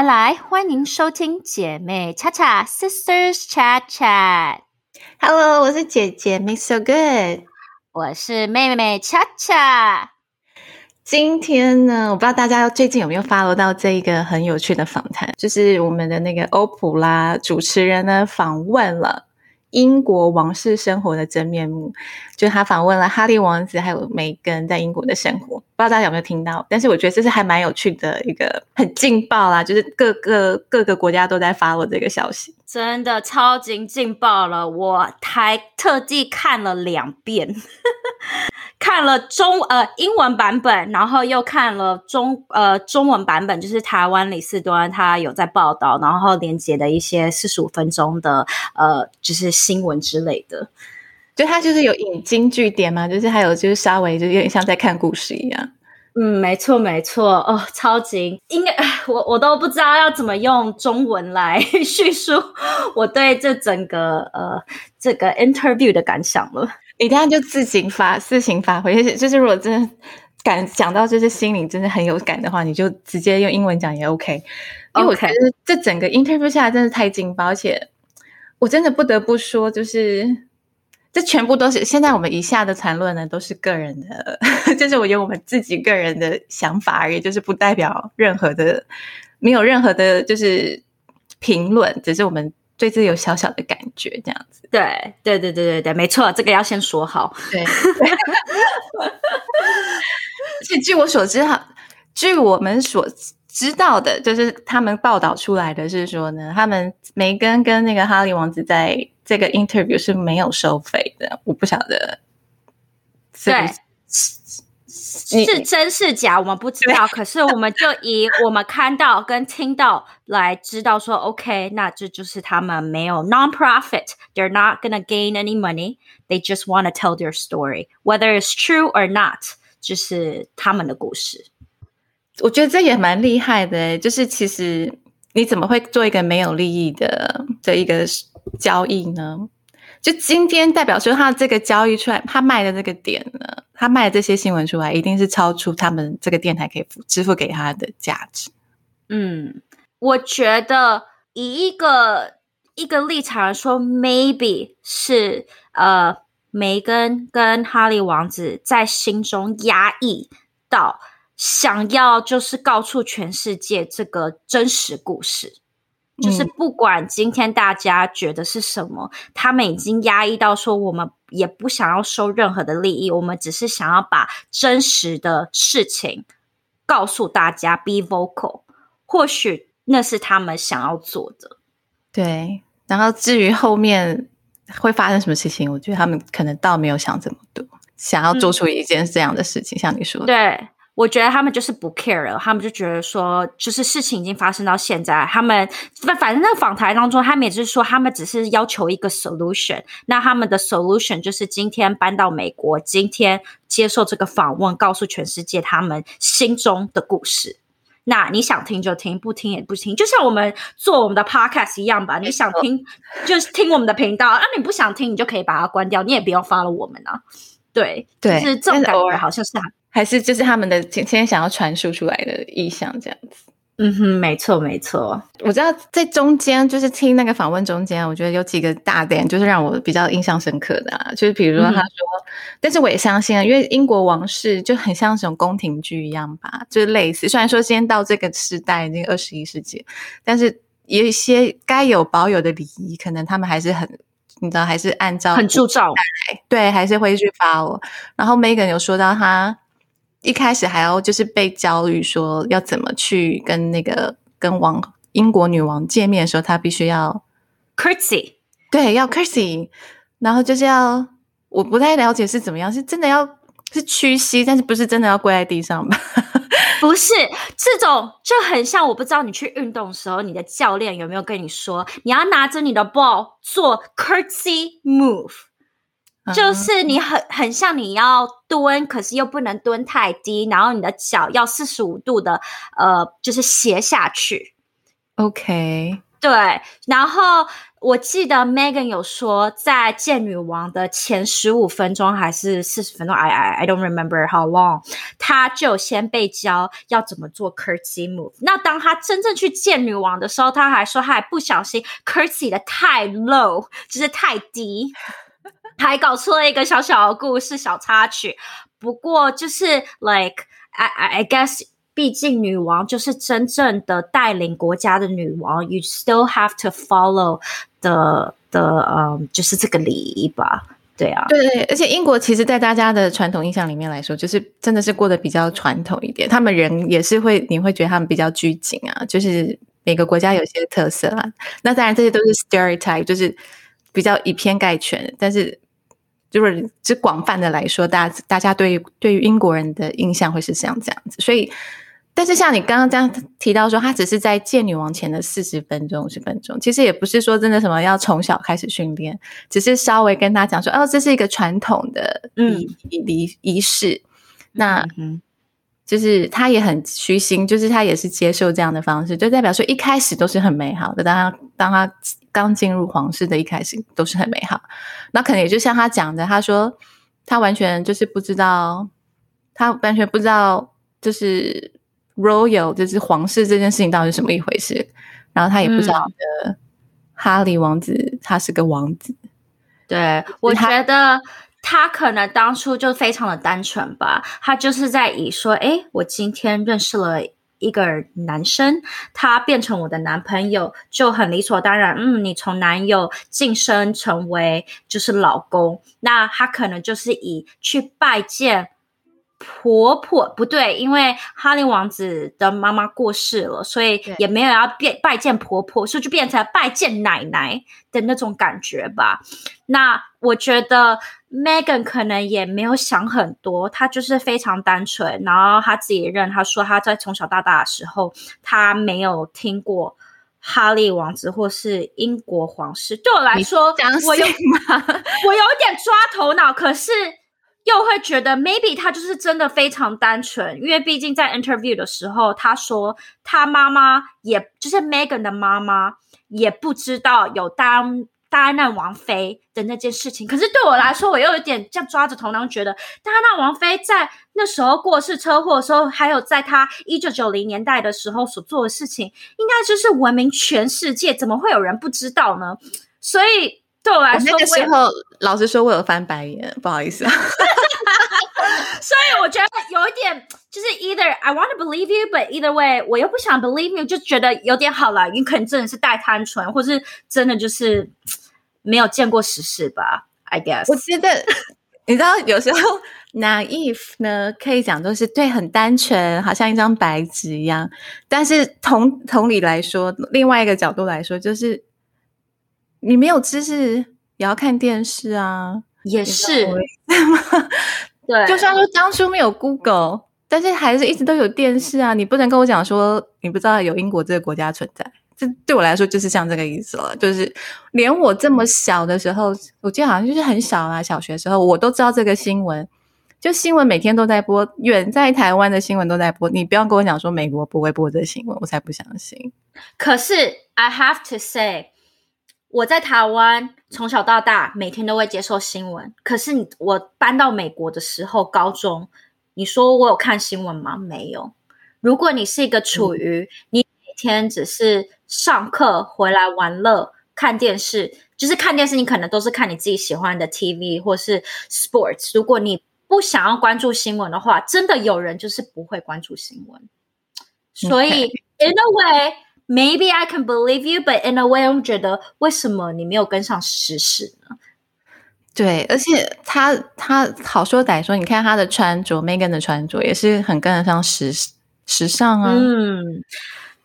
来来来，欢迎收听姐妹恰恰 Sisters Chat Chat。Hello，我是姐姐 Make So Good。我是妹妹恰恰。今天呢，我不知道大家最近有没有 follow 到这一个很有趣的访谈，就是我们的那个欧普拉主持人呢访问了英国王室生活的真面目，就他访问了哈利王子还有梅根在英国的生活，不知道大家有没有听到？但是我觉得这是还蛮有趣的一个很劲爆啦，就是各个各个国家都在发我这个消息。真的超级劲爆了！我还特地看了两遍，看了中呃英文版本，然后又看了中呃中文版本，就是台湾李四端他有在报道，然后连接的一些四十五分钟的呃就是新闻之类的。就他就是有引经据典嘛，就是还有就是稍微就有点像在看故事一样。嗯，没错没错哦，超级应该 我我都不知道要怎么用中文来叙述我对这整个呃这个 interview 的感想了。你等下就自行发自行发挥，就是就是如果真的感讲到就是心里真的很有感的话，你就直接用英文讲也 OK。因为我觉得这整个 interview 下来真的太劲爆，而且我真的不得不说，就是这全部都是现在我们以下的谈论呢，都是个人的，就是我有我们自己个人的想法而已，就是不代表任何的，没有任何的，就是评论，只是我们对自己有小小的感觉这样子。对对对对对对，没错，这个要先说好。对，是据我所知哈，据我们所知道的，就是他们报道出来的是说呢，他们梅根跟那个哈利王子在这个 interview 是没有收费的，我不晓得是不对是，真是假，我们不知道。可是我们就以我们看到跟听到来知道说，OK，那这就是他们没有 non-profit，they're not gonna gain any money，they just want to tell their story，whether it's true or not，就是他们的故事。我觉得这也蛮厉害的欸，就是其实你怎么会做一个没有利益的的一个交易呢？就今天代表说他这个交易出来，他卖的这个点呢，他卖的这些新闻出来，一定是超出他们这个电台可以付支付给他的价值。嗯，我觉得以一个一个立场来说，maybe 是呃，梅根跟哈利王子在心中压抑到想要就是告诉全世界这个真实故事。就是不管今天大家觉得是什么，他们已经压抑到说，我们也不想要收任何的利益，我们只是想要把真实的事情告诉大家，be vocal。或许那是他们想要做的。对，然后至于后面会发生什么事情，我觉得他们可能倒没有想这么多，想要做出一件这样的事情，像你说的，对。我觉得他们就是不 care 了，他们就觉得说，就是事情已经发生到现在，他们反反正那个访谈当中，他们也就是说，他们只是要求一个 solution。那他们的 solution 就是今天搬到美国，今天接受这个访问，告诉全世界他们心中的故事。那你想听就听，不听也不听，就像我们做我们的 podcast 一样吧。你想听就是听我们的频道，那、啊、你不想听，你就可以把它关掉，你也不用 follow 我们啊。对，对，就是这种感觉，好像是。还是就是他们的今天想要传输出来的意向这样子。嗯哼，没错没错。我知道在中间就是听那个访问中间，我觉得有几个大点就是让我比较印象深刻的啊，就是比如说他说，嗯、但是我也相信啊，因为英国王室就很像这种宫廷剧一样吧，就是类似。虽然说今天到这个时代，已经二十一世纪，但是有一些该有保有的礼仪，可能他们还是很。你知道，还是按照很注重，对，还是会去 follow。然后 Megan 有说到，他一开始还要就是被教育说要怎么去跟那个跟王英国女王见面的时候，她必须要 curtsy，对，要 curtsy，然后就是要我不太了解是怎么样，是真的要是屈膝，但是不是真的要跪在地上吧？不是这种，就很像我不知道你去运动的时候，你的教练有没有跟你说，你要拿着你的 ball 做 curtsy move，、嗯、就是你很很像你要蹲，可是又不能蹲太低，然后你的脚要四十五度的呃，就是斜下去。OK，对，然后我记得 Megan 有说，在见女王的前十五分钟还是四十分钟，I I I don't remember how long，她就先被教要怎么做 curtsy move。那当她真正去见女王的时候，她还说她还不小心 curtsy 的太 low，就是太低，还搞出了一个小小的故事小插曲。不过就是 like I I guess。毕竟女王就是真正的带领国家的女王，you still have to follow 的的呃，就是这个礼仪吧。对啊，对，而且英国其实，在大家的传统印象里面来说，就是真的是过得比较传统一点。他们人也是会，你会觉得他们比较拘谨啊，就是每个国家有些特色啊。那当然，这些都是 stereotype，就是比较以偏概全。但是，就是只广泛的来说，大家大家对对于英国人的印象会是像这样子，所以。但是像你刚刚这样提到说，他只是在见女王前的四十分钟、五十分钟，其实也不是说真的什么要从小开始训练，只是稍微跟他讲说，哦，这是一个传统的仪仪仪式。那就是他也很虚心，就是他也是接受这样的方式，就代表说一开始都是很美好的。当他当他刚进入皇室的一开始都是很美好，那可能也就像他讲的，他说他完全就是不知道，他完全不知道就是。Royal 就是皇室这件事情到底是什么一回事？然后他也不知道的哈利王子他是个王子。对，我觉得他可能当初就非常的单纯吧，他就是在以说，哎，我今天认识了一个男生，他变成我的男朋友，就很理所当然。嗯，你从男友晋升成为就是老公，那他可能就是以去拜见。婆婆不对，因为哈利王子的妈妈过世了，所以也没有要变拜见婆婆，所以就变成拜见奶奶的那种感觉吧。那我觉得 Megan 可能也没有想很多，她就是非常单纯。然后她自己认，她说她在从小到大的时候，她没有听过哈利王子或是英国皇室。对我来说，我有 我有点抓头脑，可是。又会觉得 maybe 他就是真的非常单纯，因为毕竟在 interview 的时候，他说他妈妈也就是 Megan 的妈妈也不知道有当戴安娜王妃的那件事情。可是对我来说，我又有点这样抓着头脑，觉得大安娜王妃在那时候过世车祸的时候，还有在她一九九零年代的时候所做的事情，应该就是闻名全世界，怎么会有人不知道呢？所以。对我来说，那个时候老实说，我有翻白眼，不好意思啊。所以我觉得有一点，就是 either I want to believe you，but either way，我又不想 believe you，就觉得有点好了。你可能真的是带单纯，或是真的就是没有见过实事吧？I guess。我觉得你知道，有时候 naive 呢，可以讲都是对很单纯，好像一张白纸一样。但是同同理来说，另外一个角度来说，就是。你没有知识也要看电视啊，也是，对。就算说当初没有 Google，但是还是一直都有电视啊。你不能跟我讲说你不知道有英国这个国家存在，这对我来说就是像这个意思了。就是连我这么小的时候，我记得好像就是很小啊，小学时候我都知道这个新闻，就新闻每天都在播，远在台湾的新闻都在播。你不要跟我讲说美国不会播这新闻，我才不相信。可是 I have to say。我在台湾从小到大每天都会接受新闻，可是我搬到美国的时候，高中，你说我有看新闻吗？没有。如果你是一个处于你每天只是上课回来玩乐看电视，就是看电视，你可能都是看你自己喜欢的 TV 或是 Sports。如果你不想要关注新闻的话，真的有人就是不会关注新闻。所以，in a way。Maybe I can believe you, but in a way，我觉得为什么你没有跟上时事呢？对，而且他他好说歹说，你看他的穿着，Megan 的穿着也是很跟得上时时尚啊。嗯，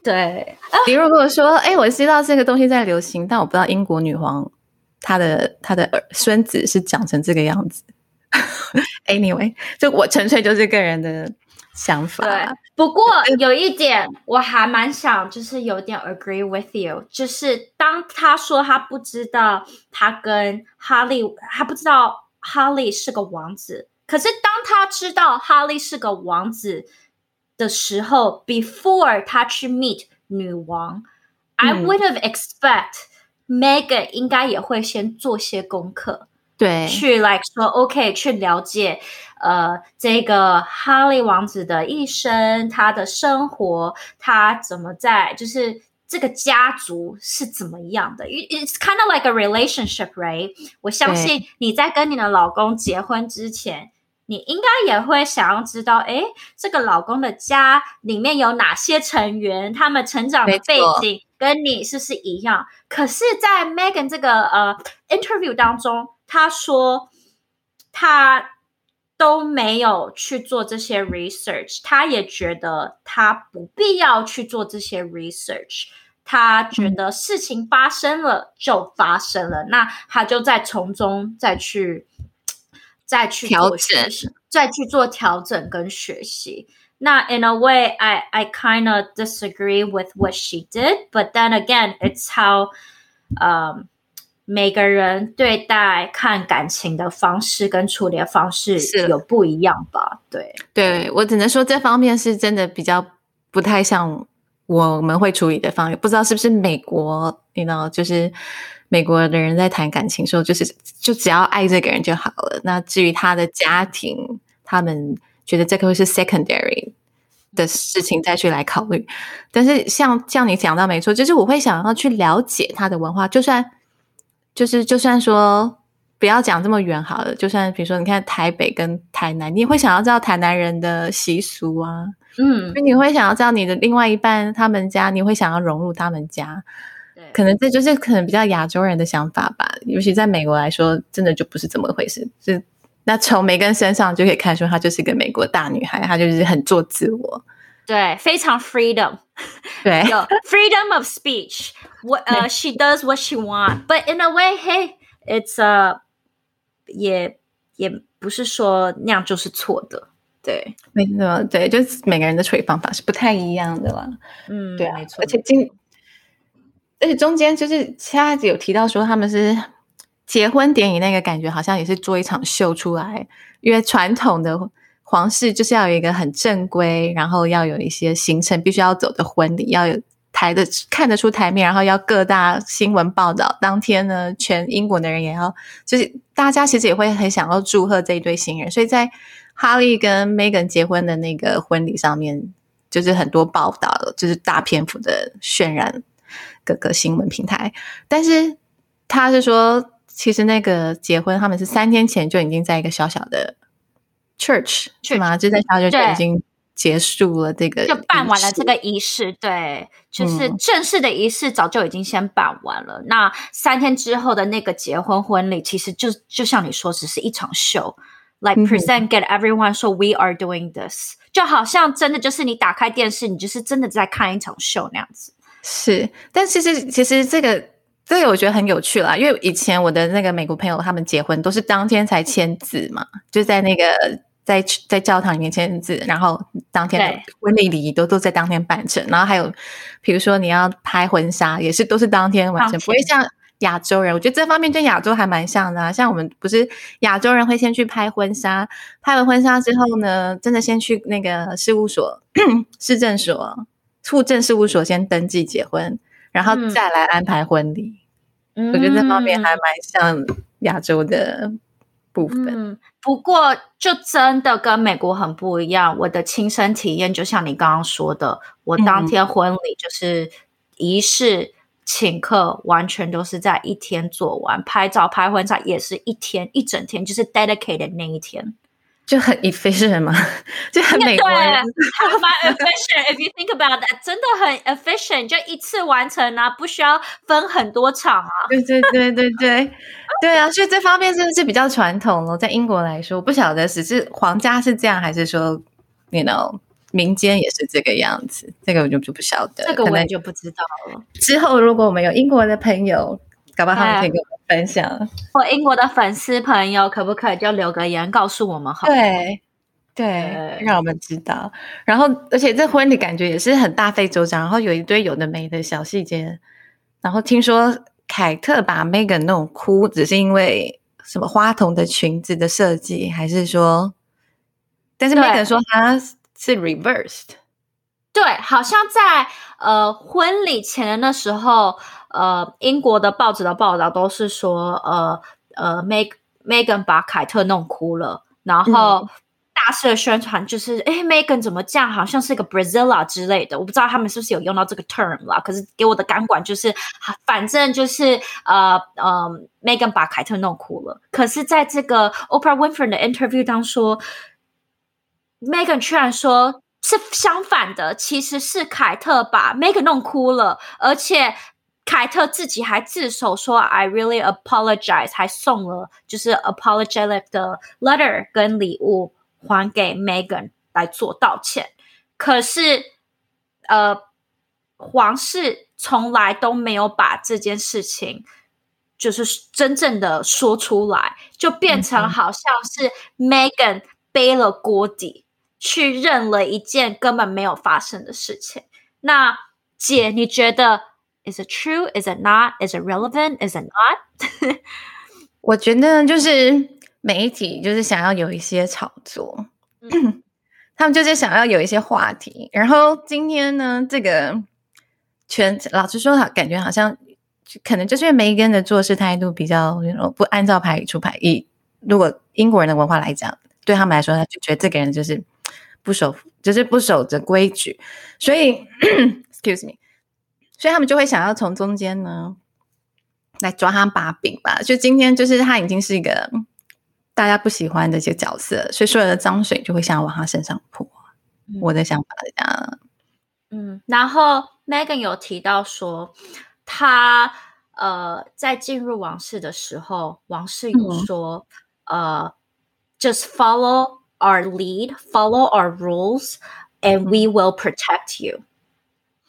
对。你如果说，哎，我知道这个东西在流行，但我不知道英国女皇她的她的儿孙子是长成这个样子。Anyway，就我纯粹就是个人的。想法对，不过有一点我还蛮想，就是有点 agree with you，就是当他说他不知道他跟哈利，他不知道哈利是个王子，可是当他知道哈利是个王子的时候，before 他去 meet 女王 I would have expect Megan 应该也会先做些功课，对，去 like 说 OK，去了解呃这个哈利王子的一生，他的生活，他怎么在就是这个家族是怎么样的？It's kind of like a relationship, right？我相信你在跟你的老公结婚之前。你应该也会想要知道，哎，这个老公的家里面有哪些成员，他们成长的背景跟你是不是一样？可是，在 Megan 这个呃 interview 当中，他说他都没有去做这些 research，他也觉得他不必要去做这些 research，他觉得事情发生了就发生了，那他就在从中再去。再去调整，再去做调整跟学习。那 in a way, I I kind of disagree with what she did, but then again, it's how um 每个人对待看感情的方式跟处理的方式有不一样吧？对，对我只能说这方面是真的比较不太像我们会处理的方面，不知道是不是美国，you know，就是。美国的人在谈感情时候，就是就只要爱这个人就好了。那至于他的家庭，他们觉得这个会是 secondary 的事情再去来考虑。但是像像你讲到没错，就是我会想要去了解他的文化，就算就是就算说不要讲这么远好了，就算比如说你看台北跟台南，你也会想要知道台南人的习俗啊，嗯，你会想要知道你的另外一半他们家，你会想要融入他们家。可能这就是可能比较亚洲人的想法吧，尤其在美国来说，真的就不是这么回事。是那从梅根身上就可以看出，她就是一个美国大女孩，她就是很做自我，对，非常 freedom，对，有 freedom of speech。What 呃，she does what she want，but in a way，hey，it's a 也也不是说那样就是错的，对，没错，对，就是每个人的处理方法是不太一样的啦。嗯，对啊，没错，而且今。而且中间就是其他有提到说他们是结婚典礼那个感觉，好像也是做一场秀出来。因为传统的皇室就是要有一个很正规，然后要有一些行程必须要走的婚礼，要有台的看得出台面，然后要各大新闻报道。当天呢，全英国的人也要，就是大家其实也会很想要祝贺这一对新人。所以在哈利跟 Megan 结婚的那个婚礼上面，就是很多报道，就是大篇幅的渲染。各个新闻平台，但是他是说，其实那个结婚，他们是三天前就已经在一个小小的 church 是吗？就在小学就已经结束了这个，就办完了这个仪式。对，就是正式的仪式早就已经先办完了。那三天之后的那个结婚婚礼，其实就就像你说，只是一场秀，like present get everyone 说 we are doing this，就好像真的就是你打开电视，你就是真的在看一场秀那样子。是，但其实其实这个这个我觉得很有趣啦，因为以前我的那个美国朋友他们结婚都是当天才签字嘛，就在那个在在教堂里面签字，然后当天的婚礼礼仪都都在当天办成，然后还有比如说你要拍婚纱，也是都是当天完成，不会像亚洲人，我觉得这方面跟亚洲还蛮像的，啊，像我们不是亚洲人会先去拍婚纱，拍完婚纱之后呢，真的先去那个事务所 市政所。户政事务所先登记结婚，然后再来安排婚礼。我觉得这方面还蛮像亚洲的部分。嗯不过，就真的跟美国很不一样。我的亲身体验，就像你刚刚说的，我当天婚礼就是仪式请客，完全都是在一天做完。拍照、拍婚纱也是一天一整天，就是 dedicated 那一天。就很 efficient 嘛，就很美国，还蛮 efficient。If you think about that，真的很 efficient，就一次完成啊，不需要分很多场啊。对对对对对，对啊，所以这方面真的是比较传统了。在英国来说，不晓得只是皇家是这样，还是说，you know，民间也是这个样子。这个我就就不晓得，这个我们就不知道了。之后如果我们有英国的朋友。搞不好他们可以跟我们分享，或英国的粉丝朋友可不可以就留个言告诉我们？好，对对，让我们知道。然后，而且这婚礼感觉也是很大费周章，然后有一堆有的没的小细节。然后听说凯特把 Megan 那种哭，只是因为什么花童的裙子的设计，还是说？但是 Megan 说她是 reversed。对，好像在呃婚礼前的那时候，呃，英国的报纸的报道都是说，呃呃，Meg Megan 把凯特弄哭了，然后大肆的宣传就是，哎，Megan 怎么这样？好像是一个 Brazilla 之类的，我不知道他们是不是有用到这个 term 啦。可是给我的感管就是，反正就是呃呃，Megan 把凯特弄哭了。可是在这个 Oprah Winfrey 的 interview 当说，Megan 居然说。是相反的，其实是凯特把 Megan 弄哭了，而且凯特自己还自首说 "I really apologize"，还送了就是 apologetic 的 letter 跟礼物还给 Megan 来做道歉。可是，呃，皇室从来都没有把这件事情就是真正的说出来，就变成好像是 Megan 背了锅底。去认了一件根本没有发生的事情。那姐，你觉得 is it true? Is it not? Is it relevant? Is it not? 我觉得就是媒体就是想要有一些炒作，他们就是想要有一些话题。然后今天呢，这个全老实说，感觉好像可能就是因为梅根的做事态度比较不按照牌理出牌。以如果英国人的文化来讲，对他们来说，他就觉得这个人就是。不守就是不守着规矩，所以 excuse me，所以他们就会想要从中间呢来抓他把柄吧。就今天就是他已经是一个大家不喜欢的一个角色，所以所有的脏水就会想要往他身上泼。我的想法是这样。嗯，然后 Megan 有提到说，他呃在进入王室的时候，王室有说呃，just follow。our lead, follow our rules, and we will protect you.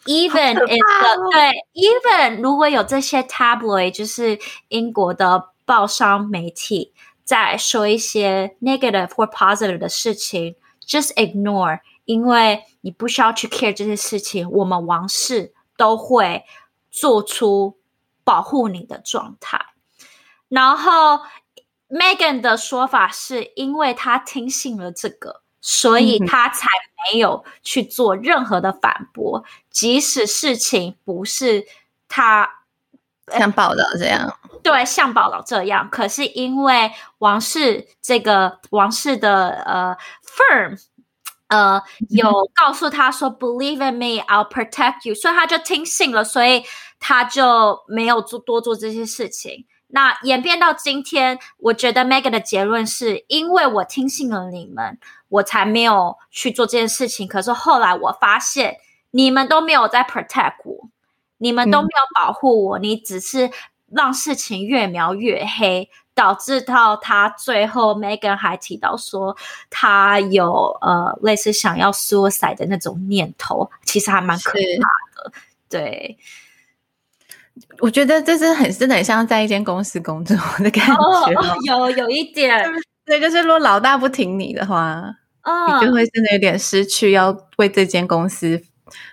Even if the 对，even 如果有这些 tabloid，就是英国的报商媒体在说一些 negative 或 positive 的事情，just ignore，因为你不需要去 care 这些事情，我们王室都会做出保护你的状态。然后 Megan 的说法是因为他听信了这个，所以他才没有去做任何的反驳，即使事情不是他像报道这样，对，像报道这样。可是因为王室这个王室的呃 firm 呃有告诉他说 “Believe in me, I'll protect you”，所以他就听信了，所以他就没有做多做这些事情。那演变到今天，我觉得 Megan 的结论是因为我听信了你们，我才没有去做这件事情。可是后来我发现，你们都没有在 protect 我，你们都没有保护我，你只是让事情越描越黑，导致到他最后，Megan 还提到说他有呃类似想要 suicide 的那种念头，其实还蛮可怕的，对。我觉得这是很真的很像在一间公司工作的感觉，有有一点，对，就是如果老大不挺你的话，你就会真的有点失去要为这间公司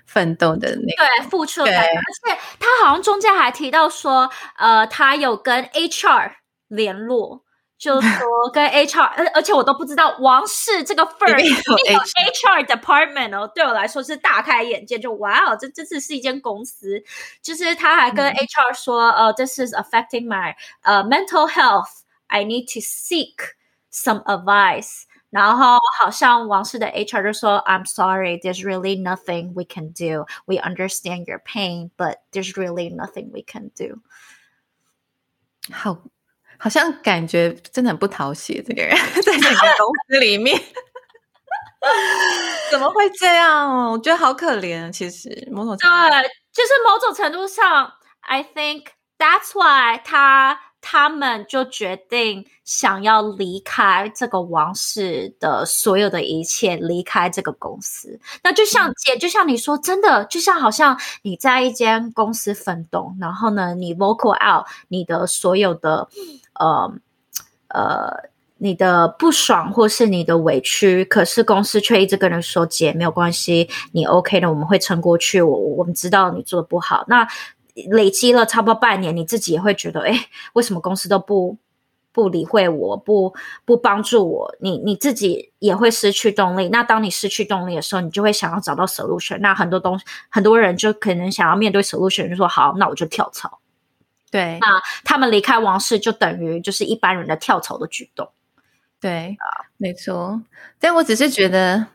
奋斗的那对付出的感觉。而且他好像中间还提到说，呃，他有跟 HR 联络。就说跟 HR，而而且我都不知道王室这个 firm 有 HR department 哦，对我来说是大开眼界。就哇哦，这这次是一间公司，就是他还跟 HR 说，呃，this is affecting my 呃 mental health，I need to seek some advice。然后好像王室的 HR 就说，I'm sorry，there's really nothing we can do. We understand your pain, but there's really nothing we can do. 好。 好像感觉真的很不讨喜，这个人在整个公司里面 怎么会这样？我觉得好可怜。其实某种对，就是某种程度上，I think that's why 他他们就决定想要离开这个王室的所有的一切，离开这个公司。那就像姐，就像你说，真的，就像好像你在一间公司奋斗，然后呢，你 vocal out 你的所有的。呃呃，你的不爽或是你的委屈，可是公司却一直跟人说：“姐，没有关系，你 OK 的，我们会撑过去。”我我们知道你做的不好，那累积了差不多半年，你自己也会觉得：“哎，为什么公司都不不理会我，不不帮助我，你你自己也会失去动力。那当你失去动力的时候，你就会想要找到 solution。那很多东，很多人就可能想要面对 solution，就说好，那我就跳槽。对，那他们离开王室就等于就是一般人的跳槽的举动。对啊，没错。但我只是觉得。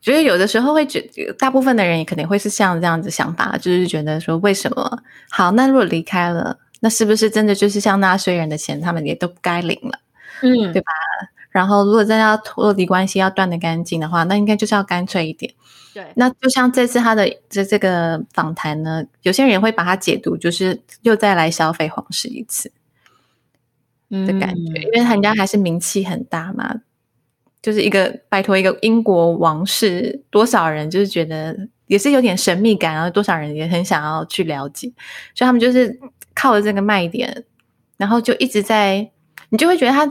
觉得有的时候会觉，大部分的人也肯定会是像这样子想法，就是觉得说，为什么好？那如果离开了，那是不是真的就是像纳税人的钱，他们也都不该领了？嗯，对吧？然后如果真的要脱离关系，要断的干净的话，那应该就是要干脆一点。对，那就像这次他的这这个访谈呢，有些人也会把它解读，就是又再来消费皇室一次的感觉，因为人家还是名气很大嘛。就是一个拜托一个英国王室，多少人就是觉得也是有点神秘感，然后多少人也很想要去了解，所以他们就是靠着这个卖点，然后就一直在，你就会觉得他，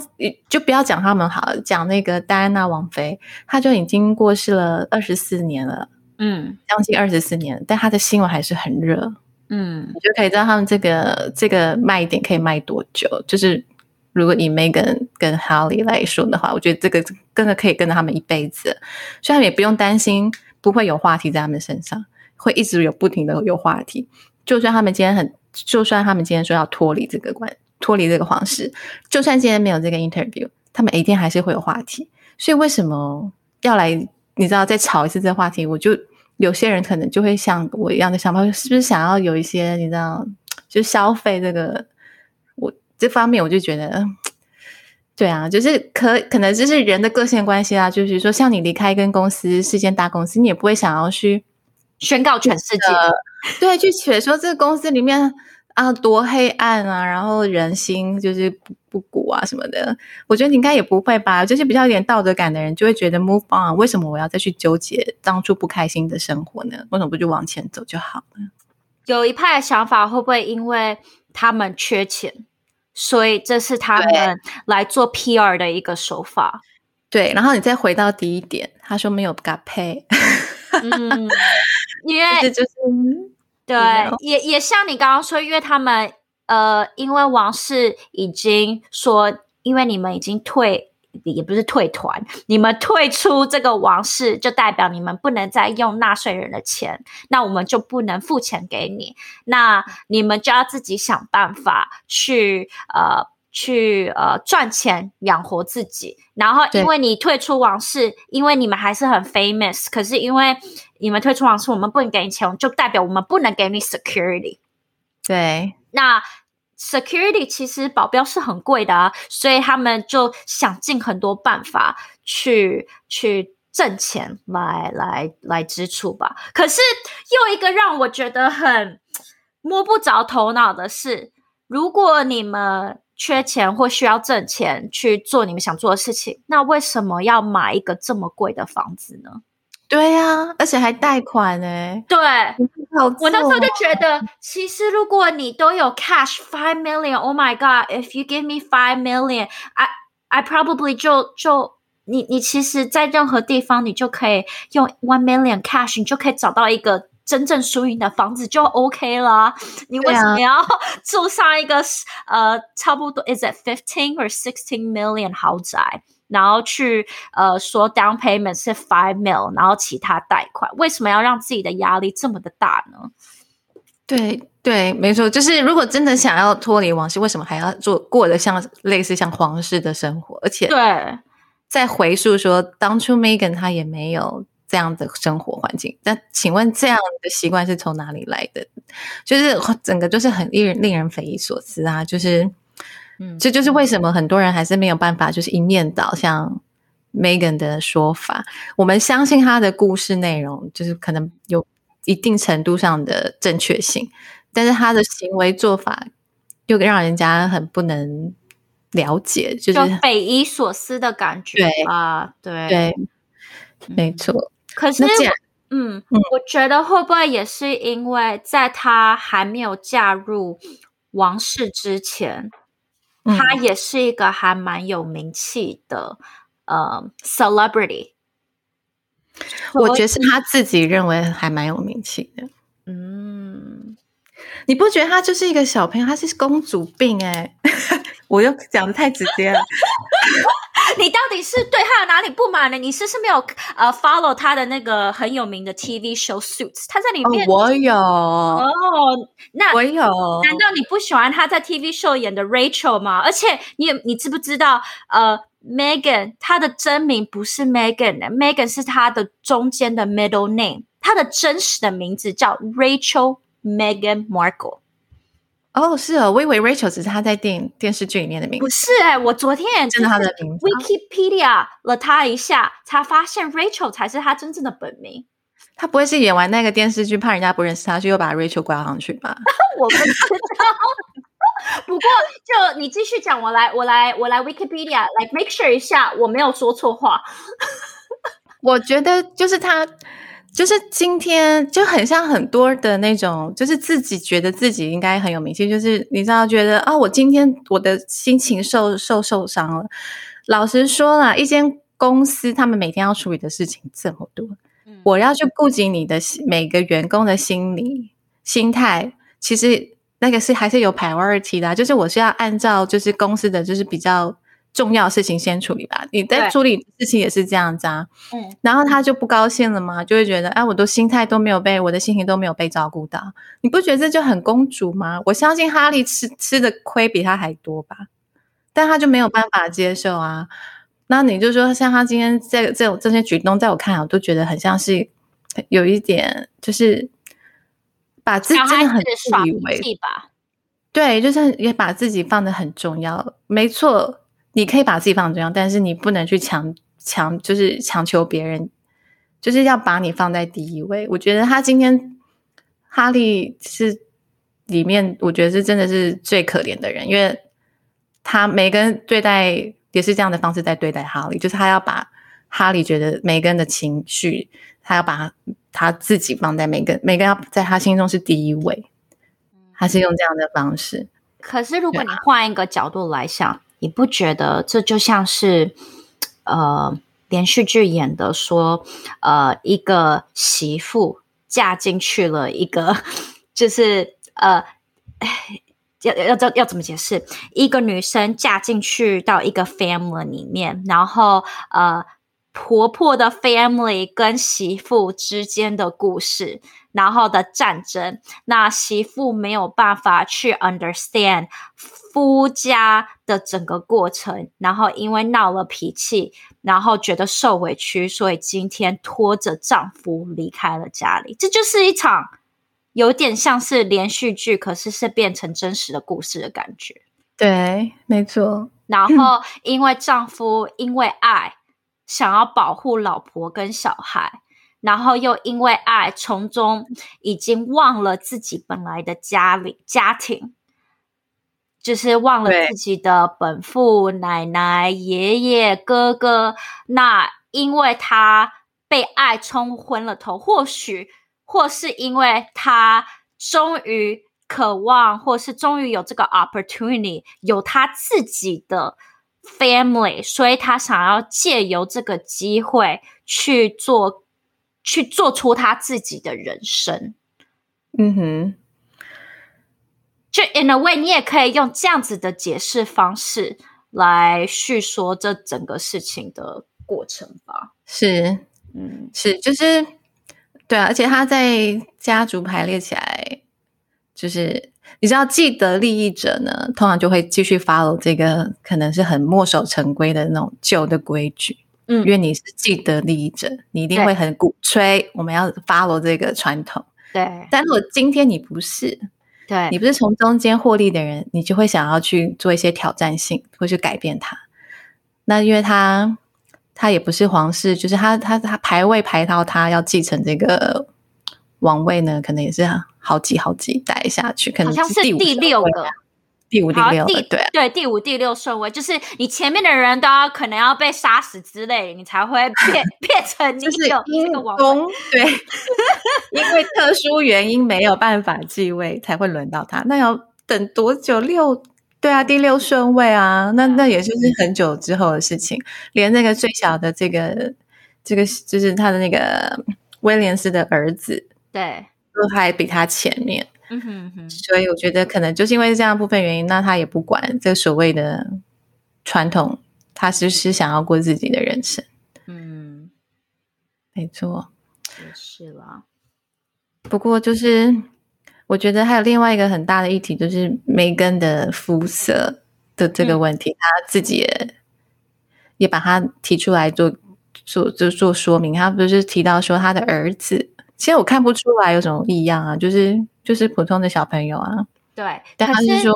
就不要讲他们好，讲那个戴安娜王妃，她就已经过世了二十四年了，嗯，将近二十四年，但她的新闻还是很热，嗯，你就可以知道他们这个这个卖点可以卖多久，就是。如果以 Megan 跟 Harry 来说的话，我觉得这个真的可以跟着他们一辈子，所以他们也不用担心不会有话题在他们身上，会一直有不停的有话题。就算他们今天很，就算他们今天说要脱离这个关，脱离这个皇室，就算今天没有这个 interview，他们一定还是会有话题。所以为什么要来？你知道，再吵一次这个话题，我就有些人可能就会像我一样的想法，是不是想要有一些你知道，就消费这个我。这方面我就觉得，对啊，就是可可能就是人的个性关系啊，就是说，像你离开一间公司是间大公司，你也不会想要去宣告全世界，对，去写说这个公司里面啊多黑暗啊，然后人心就是不不古啊什么的。我觉得你应该也不会吧？就是比较有点道德感的人，就会觉得 move on，为什么我要再去纠结当初不开心的生活呢？为什么不就往前走就好了？有一派的想法会不会因为他们缺钱？所以这是他们来做 PR 的一个手法，对。然后你再回到第一点，他说没有 got pay，嗯，因为这 就是对，也也像你刚刚说，因为他们呃，因为王室已经说，因为你们已经退。也不是退团，你们退出这个王室，就代表你们不能再用纳税人的钱，那我们就不能付钱给你，那你们就要自己想办法去呃去呃赚钱养活自己。然后因为你退出王室，因为你们还是很 famous，可是因为你们退出王室，我们不能给你钱，就代表我们不能给你 security。对，那。Security 其实保镖是很贵的啊，所以他们就想尽很多办法去去挣钱来来来支出吧。可是又一个让我觉得很摸不着头脑的是，如果你们缺钱或需要挣钱去做你们想做的事情，那为什么要买一个这么贵的房子呢？对呀，而且还贷款呢。对，我那时候就觉得，其实如果你都有 cash five million，Oh my God，if you give me five million，I I probably 就就你你其实，在任何地方你就可以用 one million cash，你就可以找到一个真正属于你的房子就 OK 了。你为什么要住上一个呃差不多 is it fifteen or sixteen million 豪宅？然后去呃说 down payment 是 five mil，然后其他贷款，为什么要让自己的压力这么的大呢？对对，没错，就是如果真的想要脱离王室，为什么还要做过得像类似像皇室的生活？而且对，再回溯说当初 Megan 她也没有这样的生活环境，那请问这样的习惯是从哪里来的？就是整个就是很令人令人匪夷所思啊！就是。嗯，这就是为什么很多人还是没有办法，就是一面倒，像 Megan 的说法，我们相信他的故事内容，就是可能有一定程度上的正确性，但是他的行为做法又让人家很不能了解，就是匪夷所思的感觉啊，对。对，没错。可是，嗯，我觉得会不会也是因为在他还没有嫁入王室之前？他也是一个还蛮有名气的呃 celebrity，我觉得是他自己认为还蛮有名气的。嗯，你不觉得她就是一个小朋友？她是公主病哎，我又讲的太直接了。你到底是对他有哪里不满呢？你是不是没有呃 follow 他的那个很有名的 TV show Suits？他在里面，我有哦，那我有。难道你不喜欢他在 TV show 演的 Rachel 吗？而且你你知不知道呃 Megan 她的真名不是 Megan，Megan 是她的中间的 middle name，她的真实的名字叫 Rachel Megan Markle。哦，是哦，我以为 Rachel 只是他在电电视剧里面的名字。不是哎，我昨天真的他的名字，Wikipedia 了他一下，才发现 Rachel 才是他真正的本名。他不会是演完那个电视剧，怕人家不认识他，就又把 Rachel 挂上去吧？我不知道。不过，就你继续讲，我来，我来，我来 Wikipedia 来 make sure 一下，我没有说错话。我觉得就是他。就是今天就很像很多的那种，就是自己觉得自己应该很有名气，就是你知道，觉得啊，我今天我的心情受受受伤了。老实说啦，一间公司他们每天要处理的事情这么多，我要去顾及你的每个员工的心理心态，其实那个是还是有 priority 的，就是我是要按照就是公司的就是比较。重要事情先处理吧，你在处理事情也是这样子啊。嗯，然后他就不高兴了吗？就会觉得，哎，我的心态都没有被，我的心情都没有被照顾到。你不觉得这就很公主吗？我相信哈利吃吃的亏比他还多吧，但他就没有办法接受啊。那你就说，像他今天这这种这些举动，在我看来，我都觉得很像是有一点，就是把自己真的很自以为吧。对，就是也把自己放的很重要，没错。你可以把自己放重要，但是你不能去强强，就是强求别人，就是要把你放在第一位。我觉得他今天哈利是里面，我觉得是真的是最可怜的人，因为他每个人对待也是这样的方式在对待哈利，就是他要把哈利觉得每个人的情绪，他要把他自己放在每个每个要在他心中是第一位，他是用这样的方式。可是如果你换一个角度来想。你不觉得这就像是呃连续剧演的说，呃一个媳妇嫁进去了一个，就是呃要要要要怎么解释？一个女生嫁进去到一个 family 里面，然后呃婆婆的 family 跟媳妇之间的故事，然后的战争，那媳妇没有办法去 understand。夫家的整个过程，然后因为闹了脾气，然后觉得受委屈，所以今天拖着丈夫离开了家里。这就是一场有点像是连续剧，可是是变成真实的故事的感觉。对，没错。然 后因为丈夫因为爱想要保护老婆跟小孩，然后又因为爱从中已经忘了自己本来的家里家庭。就是忘了自己的本父、奶奶、爷爷、哥哥。那因为他被爱冲昏了头，或许或是因为他终于渴望，或是终于有这个 opportunity，有他自己的 family，所以他想要借由这个机会去做，去做出他自己的人生。嗯哼。就 in a way，你也可以用这样子的解释方式来叙说这整个事情的过程吧。是，嗯，是，就是对啊。而且他在家族排列起来，就是你知道，既得利益者呢，通常就会继续 follow 这个可能是很墨守成规的那种旧的规矩。嗯，因为你是既得利益者，你一定会很鼓吹我们要 follow 这个传统。对，但如果今天你不是。对你不是从中间获利的人，你就会想要去做一些挑战性，或去改变它。那因为他他也不是皇室，就是他他他排位排到他要继承这个王位呢，可能也是好几好几代下去，可能好像是第六个。第五、第六，对对，第五、第六顺位，就是你前面的人都要可能要被杀死之类，你才会 变变成就是因公对，因为特殊原因没有办法继位，才会轮到他。那要等多久？六对啊，第六顺位啊，那那也就是很久之后的事情。连那个最小的这个这个就是他的那个威廉斯的儿子，对，都还比他前面。嗯哼哼，所以我觉得可能就是因为这样部分原因，那他也不管这所谓的传统，他是是想要过自己的人生。嗯，没错，也是啦。不过就是我觉得还有另外一个很大的议题，就是梅根的肤色的这个问题，他自己也也把它提出来做做就做说明。他不是提到说他的儿子，其实我看不出来有什么异样啊，就是就是普通的小朋友啊。对，但他是说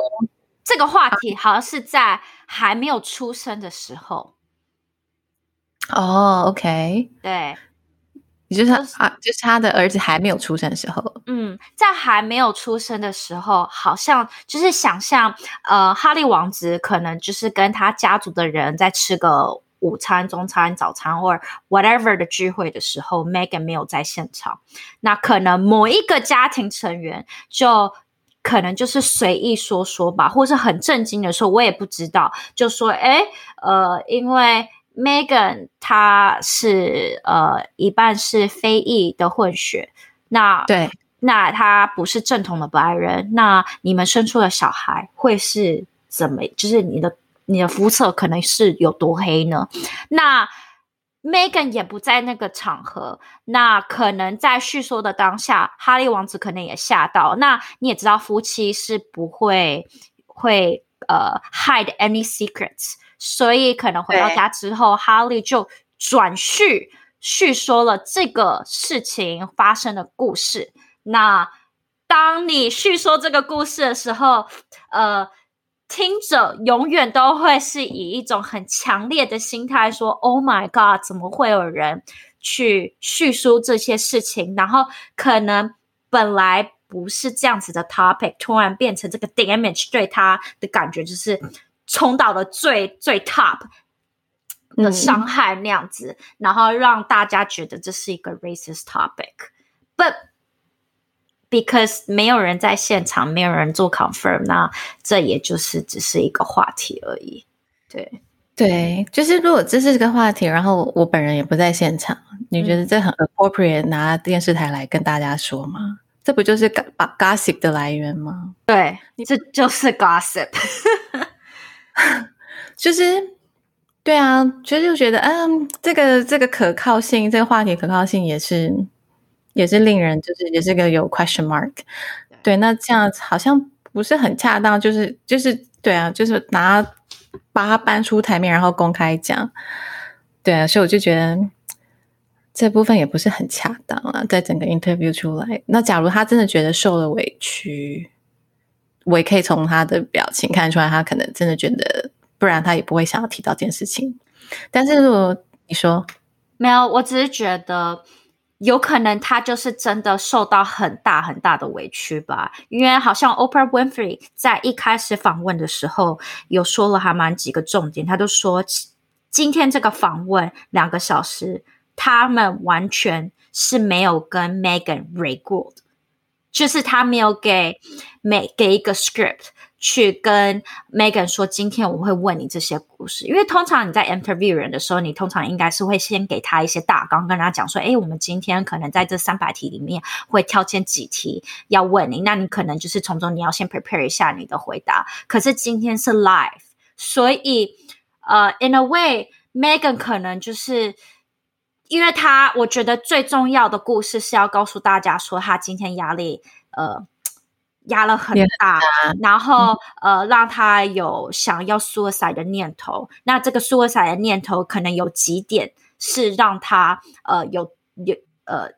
这个话题好像是在还没有出生的时候。哦，OK，对。就是他啊，就是他的儿子还没有出生的时候。嗯，在还没有出生的时候，好像就是想象，呃，哈利王子可能就是跟他家族的人在吃个午餐、中餐、早餐或 whatever 的聚会的时候，Megan 没有在现场。那可能某一个家庭成员就可能就是随意说说吧，或是很震惊的时候，我也不知道，就说，哎，呃，因为。Megan，她是呃一半是非裔的混血，那对，那她不是正统的白人，那你们生出的小孩会是怎么？就是你的你的肤色可能是有多黑呢？那 Megan 也不在那个场合，那可能在叙说的当下，哈利王子可能也吓到。那你也知道，夫妻是不会会呃 hide any secrets。所以可能回到家之后，哈利就转叙叙说了这个事情发生的故事。那当你叙说这个故事的时候，呃，听者永远都会是以一种很强烈的心态说：“Oh my God，怎么会有人去叙述这些事情？然后可能本来不是这样子的 topic，突然变成这个 damage，对他的感觉就是。”冲到了最最 top 的伤害那样子，然后让大家觉得这是一个 racist topic，but because 没有人在现场，没有人做 confirm，那这也就是只是一个话题而已。对对，就是如果这是一个话题，然后我本人也不在现场，你觉得这很 appropriate 拿电视台来跟大家说吗？这不就是 gossip 的来源吗？对，这就是 gossip。就是，对啊，其实就觉得，嗯，这个这个可靠性，这个话题可靠性也是，也是令人就是也是个有 question mark。对，那这样好像不是很恰当，就是就是对啊，就是拿把它搬出台面，然后公开讲，对啊，所以我就觉得这部分也不是很恰当啊，在整个 interview 出来，那假如他真的觉得受了委屈。我也可以从他的表情看出来，他可能真的觉得，不然他也不会想要提到这件事情。但是如果你说没有，我只是觉得有可能他就是真的受到很大很大的委屈吧。因为好像 Oprah Winfrey 在一开始访问的时候有说了还蛮几个重点，他都说今天这个访问两个小时，他们完全是没有跟 Megan re 过的。就是他没有给每给一个 script 去跟 Megan 说，今天我会问你这些故事，因为通常你在 interview 人的时候，你通常应该是会先给他一些大纲，跟他讲说，哎，我们今天可能在这三百题里面会挑拣几题要问你，那你可能就是从中你要先 prepare 一下你的回答。可是今天是 live，所以呃，in a way，Megan 可能就是。因为他，我觉得最重要的故事是要告诉大家说，他今天压力呃压了很大，然后呃让他有想要 suicide 的念头。那这个 suicide 的念头可能有几点是让他呃有有呃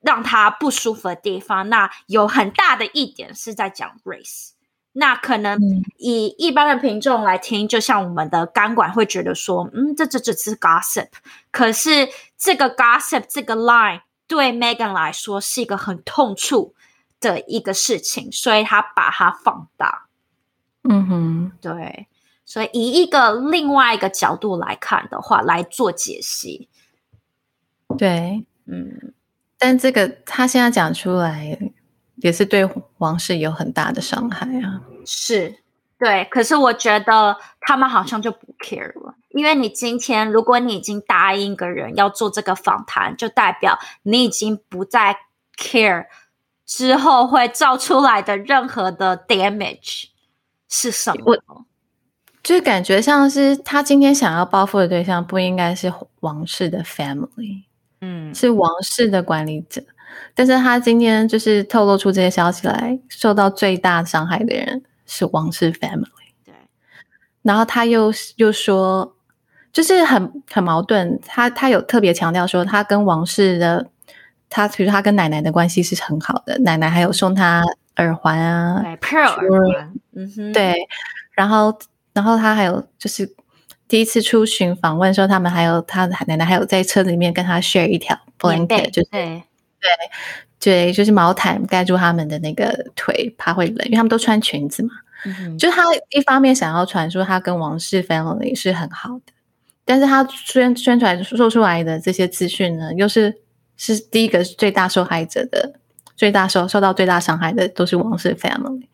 让他不舒服的地方。那有很大的一点是在讲 race。那可能以一般的品众来听，就像我们的钢管会觉得说，嗯，这这只是 gossip。可是这个 gossip 这个 line 对 Megan 来说是一个很痛处的一个事情，所以他把它放大。嗯哼，对。所以以一个另外一个角度来看的话，来做解析。对，嗯。但这个他现在讲出来。也是对王室有很大的伤害啊！是，对。可是我觉得他们好像就不 care 了，因为你今天如果你已经答应一个人要做这个访谈，就代表你已经不再 care 之后会造出来的任何的 damage 是什么？就感觉像是他今天想要报复的对象不应该是王室的 family，嗯，是王室的管理者。但是他今天就是透露出这些消息来，受到最大伤害的人是王室 family。对，然后他又又说，就是很很矛盾。他他有特别强调说，他跟王室的，他其实他跟奶奶的关系是很好的，奶奶还有送他耳环啊，pearl 耳环，嗯哼，对，然后。然后他还有就是第一次出巡访问时候，他们还有他的奶奶还有在车子里面跟他 share 一条 blanket，就是对对对，就是毛毯盖住他们的那个腿，怕会冷，因为他们都穿裙子嘛。就他一方面想要传说他跟王室 family 是很好的，但是他宣宣传说出来的这些资讯呢，又是是第一个最大受害者的，最大受受到最大伤害的都是王室 family，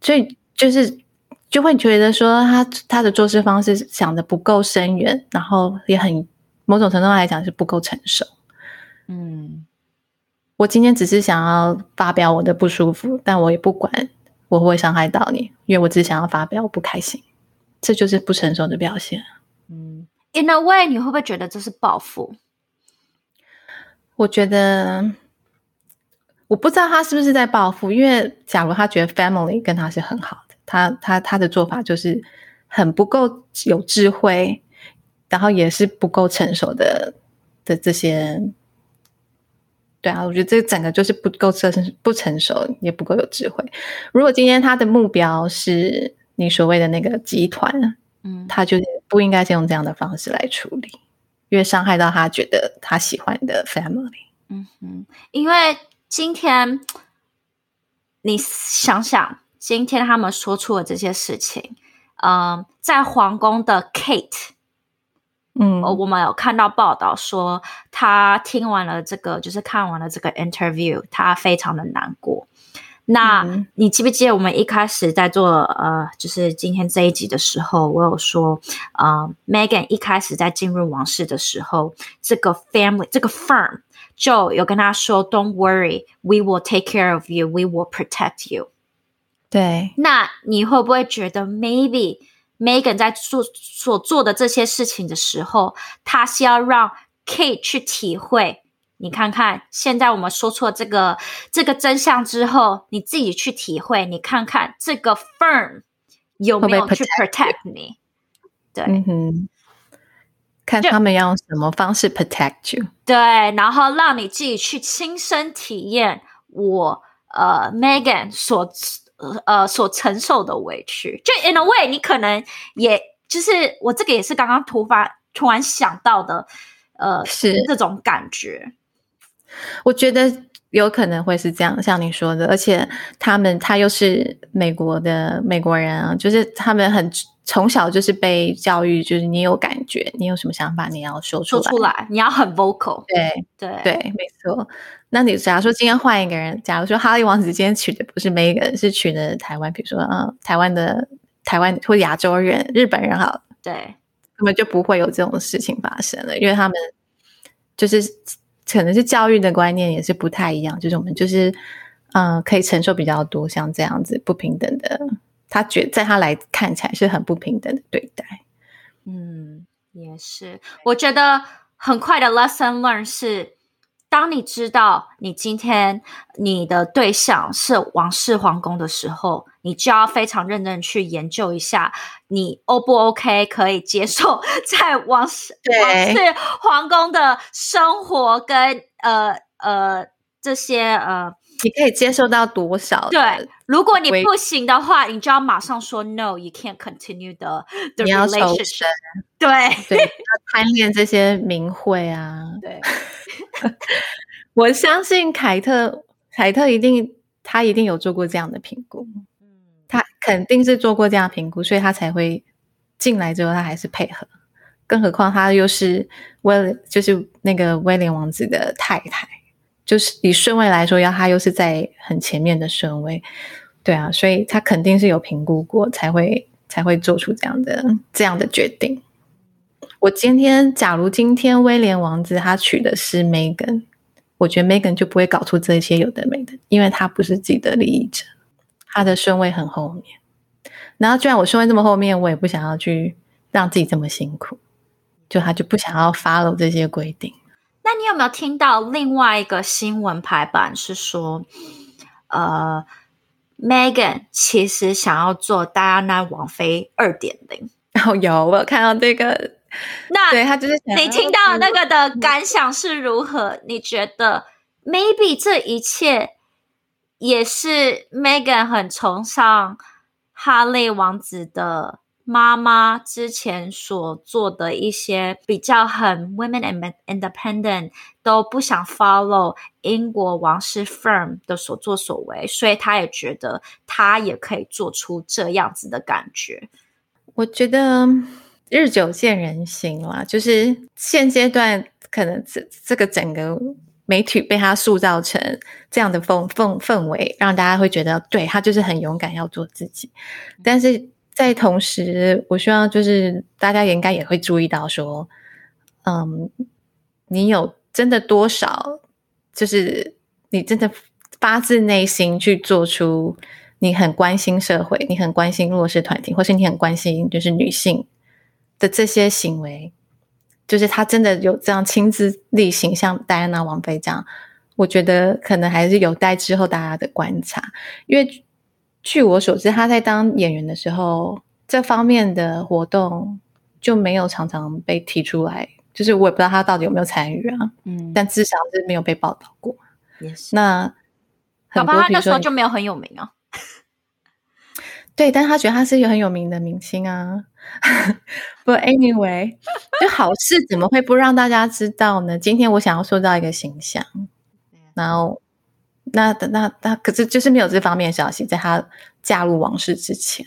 所以就是。就会觉得说他他的做事方式想的不够深远，然后也很某种程度上来讲是不够成熟。嗯，我今天只是想要发表我的不舒服，但我也不管我会不会伤害到你，因为我只想要发表我不开心，这就是不成熟的表现。嗯，In a way，你会不会觉得这是报复？我觉得我不知道他是不是在报复，因为假如他觉得 family 跟他是很好的。他他他的做法就是很不够有智慧，然后也是不够成熟的的这些，对啊，我觉得这整个就是不够成不成熟，也不够有智慧。如果今天他的目标是你所谓的那个集团，嗯，他就不应该是用这样的方式来处理，因为伤害到他觉得他喜欢的 family。嗯哼，因为今天 你想想。今天他们说出了这些事情，嗯，在皇宫的 Kate，嗯，我们有看到报道说，他听完了这个，就是看完了这个 interview，他非常的难过。那你记不记得我们一开始在做呃，就是今天这一集的时候，我有说，呃，Megan 一开始在进入王室的时候，这个 family 这个 firm 就有跟他说，Don't worry, we will take care of you, we will protect you。对，那你会不会觉得，maybe Megan 在做所做的这些事情的时候，他是要让 Kate 去体会？你看看，现在我们说出了这个这个真相之后，你自己去体会，你看看这个 firm 有没有去 protect 你？对，嗯哼，看他们要用什么方式 protect you？对，然后让你自己去亲身体验我呃 Megan 所。呃，所承受的委屈，就 in a way，你可能也就是我这个也是刚刚突发突然想到的，呃，是这种感觉。我觉得有可能会是这样，像你说的，而且他们他又是美国的美国人啊，就是他们很从小就是被教育，就是你有感觉，你有什么想法，你要说出来，说出来，你要很 vocal，对对。对，没错。那你假如说今天换一个人，假如说哈利王子今天娶的不是每一个人，是娶的台湾，比如说啊，台湾的台湾或亚洲人、日本人，好，对，根本就不会有这种事情发生了，因为他们就是可能是教育的观念也是不太一样，就是我们就是嗯，可以承受比较多像这样子不平等的，他觉在他来看起来是很不平等的对待。嗯，也是，我觉得很快的 lesson learn 是。当你知道你今天你的对象是王室皇宫的时候，你就要非常认真去研究一下，你 O 不 OK 可以接受 在王室王室皇宫的生活跟呃呃这些呃，你可以接受到多少？对，如果你不行的话，你就要马上说 No，you can't continue the the relationship。对对，要贪恋这些名讳啊，对。我相信凯特，凯特一定他一定有做过这样的评估，嗯，他肯定是做过这样评估，所以他才会进来之后他还是配合。更何况他又是威，就是那个威廉王子的太太，就是以顺位来说，要他又是在很前面的顺位，对啊，所以他肯定是有评估过，才会才会做出这样的这样的决定。我今天，假如今天威廉王子他娶的是 Megan，我觉得 Megan 就不会搞出这些有的没的，因为他不是自己的利益者，他的顺位很后面。然后，既然我顺位这么后面，我也不想要去让自己这么辛苦，就他就不想要 follow 这些规定。那你有没有听到另外一个新闻排版是说，呃，Megan 其实想要做戴安娜王妃二点零？哦，有我有看到这个。那对他就是你听到那个的感想是如何？你觉得 maybe 这一切也是 Megan 很崇尚哈利王子的妈妈之前所做的一些比较很 women and independent 都不想 follow 英国王室 firm 的所作所为，所以他也觉得他也可以做出这样子的感觉。我觉得。日久见人心啦，就是现阶段可能这这个整个媒体被他塑造成这样的氛氛氛围，让大家会觉得对他就是很勇敢要做自己。但是在同时，我希望就是大家也应该也会注意到说，嗯，你有真的多少，就是你真的发自内心去做出你很关心社会，你很关心弱势团体，或是你很关心就是女性。的这些行为，就是他真的有这样亲自力行，像戴安娜王妃这样，我觉得可能还是有待之后大家的观察。因为据我所知，他在当演员的时候，这方面的活动就没有常常被提出来，就是我也不知道他到底有没有参与啊。嗯，但至少是没有被报道过。也是。那很多他那时候就没有很有名啊。对，但他觉得他是一个很有名的明星啊。不，anyway，就好事怎么会不让大家知道呢？今天我想要塑造一个形象，然后那那那可是就是没有这方面消息，在他嫁入王室之前，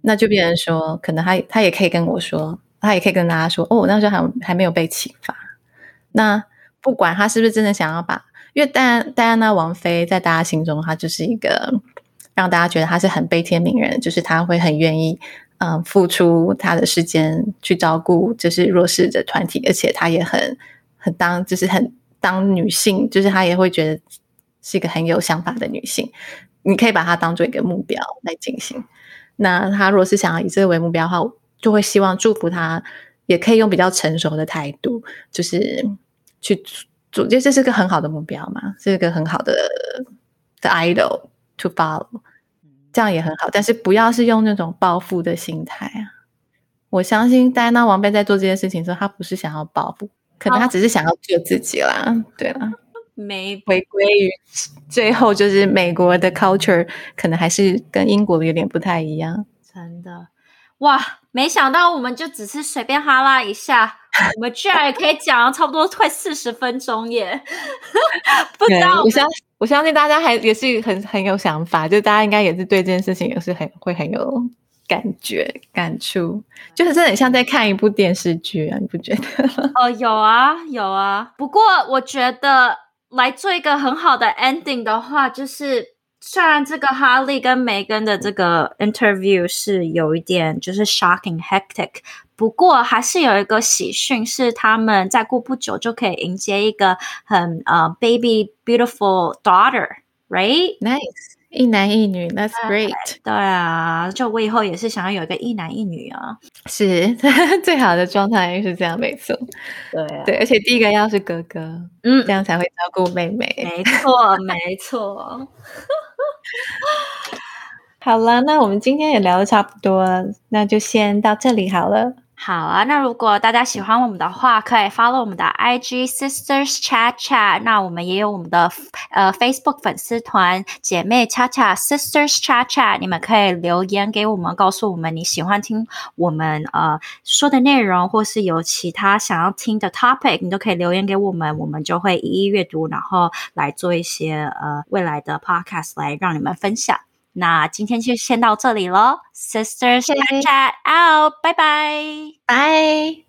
那就变成说，可能他他也可以跟我说，他也可以跟大家说，哦，那时候还还没有被启发。那不管他是不是真的想要把，因为戴戴安娜王妃在大家心中，她就是一个。让大家觉得她是很悲天悯人，就是她会很愿意，嗯，付出他的时间去照顾就是弱势的团体，而且他也很很当，就是很当女性，就是他也会觉得是一个很有想法的女性。你可以把它当做一个目标来进行。那她如果是想要以这个为目标的话，就会希望祝福她，也可以用比较成熟的态度，就是去做，觉得这是个很好的目标嘛，是一个很好的的 idol。to follow，这样也很好，但是不要是用那种报复的心态啊！我相信戴安娜王妃在做这件事情的时候，她不是想要报复，可能她只是想要救自己啦。对了，没回归于最后，就是美国的 culture 可能还是跟英国的有点不太一样。真的，哇！没想到我们就只是随便哈拉一下，我们居然也可以讲差不多快四十分钟耶！不知道我相我相信大家还也是很很有想法，就大家应该也是对这件事情也是很会很有感觉感触，就是真的很像在看一部电视剧啊，你不觉得？哦，有啊有啊，不过我觉得来做一个很好的 ending 的话，就是。虽然这个哈利跟梅根的这个 interview 是有一点就是 shocking hectic，不过还是有一个喜讯，是他们再过不久就可以迎接一个很呃 baby beautiful daughter，right？Nice。一男一女，That's great。对啊，就我以后也是想要有一个一男一女啊，是 最好的状态是这样，没错。对对，而且第一个要是哥哥，嗯，这样才会照顾妹妹。没错，没错。好了，那我们今天也聊的差不多了，那就先到这里好了。好啊，那如果大家喜欢我们的话，可以 follow 我们的 IG Sisters Chat Chat。那我们也有我们的呃 Facebook 粉丝团姐妹 Chat Chat Sisters Chat Chat。你们可以留言给我们，告诉我们你喜欢听我们呃说的内容，或是有其他想要听的 topic，你都可以留言给我们，我们就会一一阅读，然后来做一些呃未来的 podcast 来让你们分享。那今天就先到这里喽，Sisters chat out，拜拜，拜。